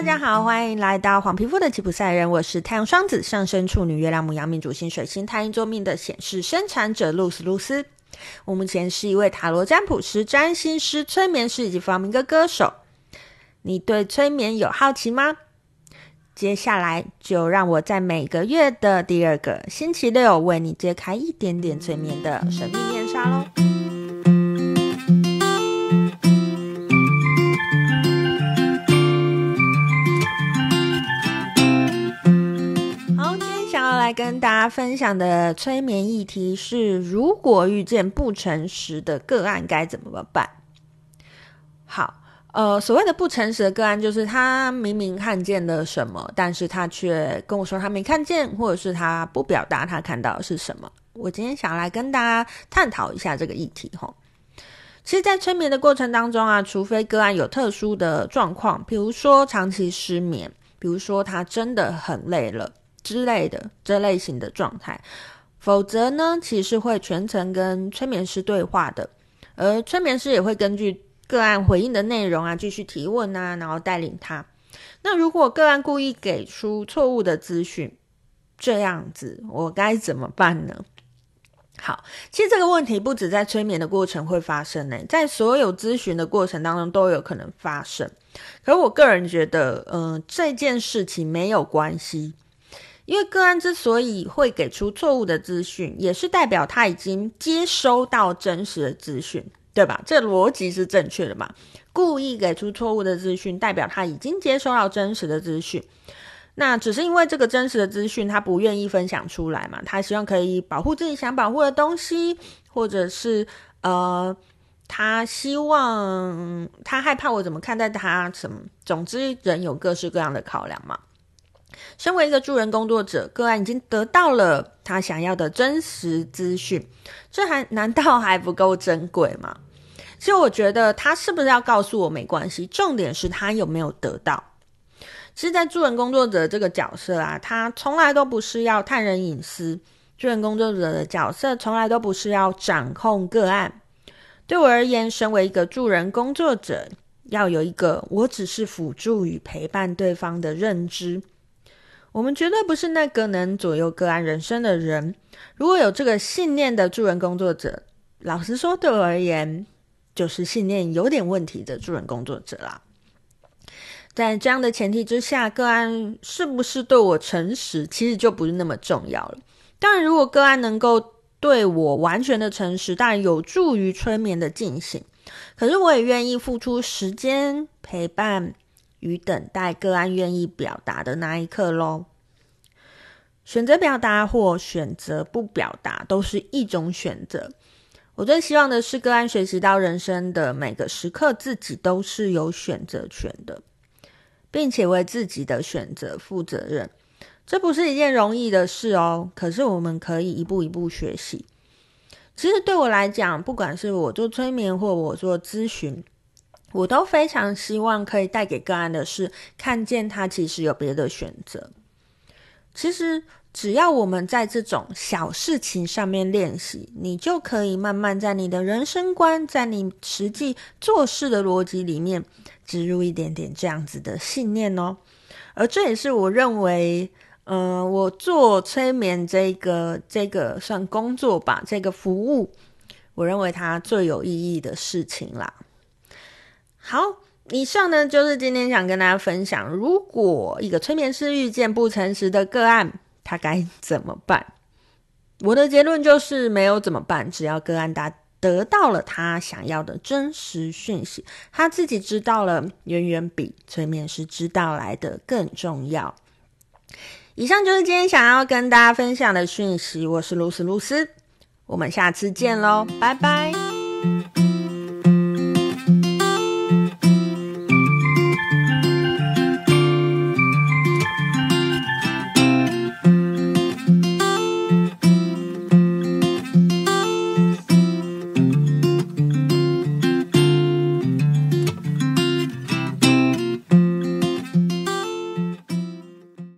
大家好欢迎来到黄皮肤的吉普赛人，我是太阳双子上升处女月亮母羊命主星水星太阴坐命的显示生产者露丝露丝。我目前是一位塔罗占卜师、占星师、催眠师以及发明歌歌手。你对催眠有好奇吗？接下来就让我在每个月的第二个星期六为你揭开一点点催眠的神秘面纱喽。跟大家分享的催眠议题是：如果遇见不诚实的个案，该怎么办？好，呃，所谓的不诚实的个案，就是他明明看见了什么，但是他却跟我说他没看见，或者是他不表达他看到的是什么。我今天想来跟大家探讨一下这个议题。吼，其实，在催眠的过程当中啊，除非个案有特殊的状况，比如说长期失眠，比如说他真的很累了。之类的这类型的状态，否则呢，其实会全程跟催眠师对话的，而催眠师也会根据个案回应的内容啊，继续提问啊，然后带领他。那如果个案故意给出错误的资讯，这样子我该怎么办呢？好，其实这个问题不止在催眠的过程会发生呢，在所有咨询的过程当中都有可能发生。可我个人觉得，嗯、呃，这件事情没有关系。因为个案之所以会给出错误的资讯，也是代表他已经接收到真实的资讯，对吧？这逻辑是正确的嘛？故意给出错误的资讯，代表他已经接收到真实的资讯。那只是因为这个真实的资讯，他不愿意分享出来嘛？他希望可以保护自己想保护的东西，或者是呃，他希望他害怕我怎么看待他什么？总之，人有各式各样的考量嘛。身为一个助人工作者，个案已经得到了他想要的真实资讯，这还难道还不够珍贵吗？其实我觉得他是不是要告诉我没关系，重点是他有没有得到。其实，在助人工作者这个角色啊，他从来都不是要探人隐私，助人工作者的角色从来都不是要掌控个案。对我而言，身为一个助人工作者，要有一个我只是辅助与陪伴对方的认知。我们绝对不是那个能左右个案人生的人。如果有这个信念的助人工作者，老实说，对我而言，就是信念有点问题的助人工作者啦。在这样的前提之下，个案是不是对我诚实，其实就不是那么重要了。当然，如果个案能够对我完全的诚实，当然有助于催眠的进行。可是，我也愿意付出时间陪伴。与等待个案愿意表达的那一刻喽，选择表达或选择不表达都是一种选择。我最希望的是个案学习到人生的每个时刻，自己都是有选择权的，并且为自己的选择负责任。这不是一件容易的事哦，可是我们可以一步一步学习。其实对我来讲，不管是我做催眠或我做咨询。我都非常希望可以带给个案的是，看见他其实有别的选择。其实只要我们在这种小事情上面练习，你就可以慢慢在你的人生观，在你实际做事的逻辑里面植入一点点这样子的信念哦。而这也是我认为，嗯、呃，我做催眠这个这个算工作吧，这个服务，我认为它最有意义的事情啦。好，以上呢就是今天想跟大家分享，如果一个催眠师遇见不诚实的个案，他该怎么办？我的结论就是没有怎么办，只要个案达得到了他想要的真实讯息，他自己知道了，远远比催眠师知道来的更重要。以上就是今天想要跟大家分享的讯息，我是露丝露丝，我们下次见喽，拜拜。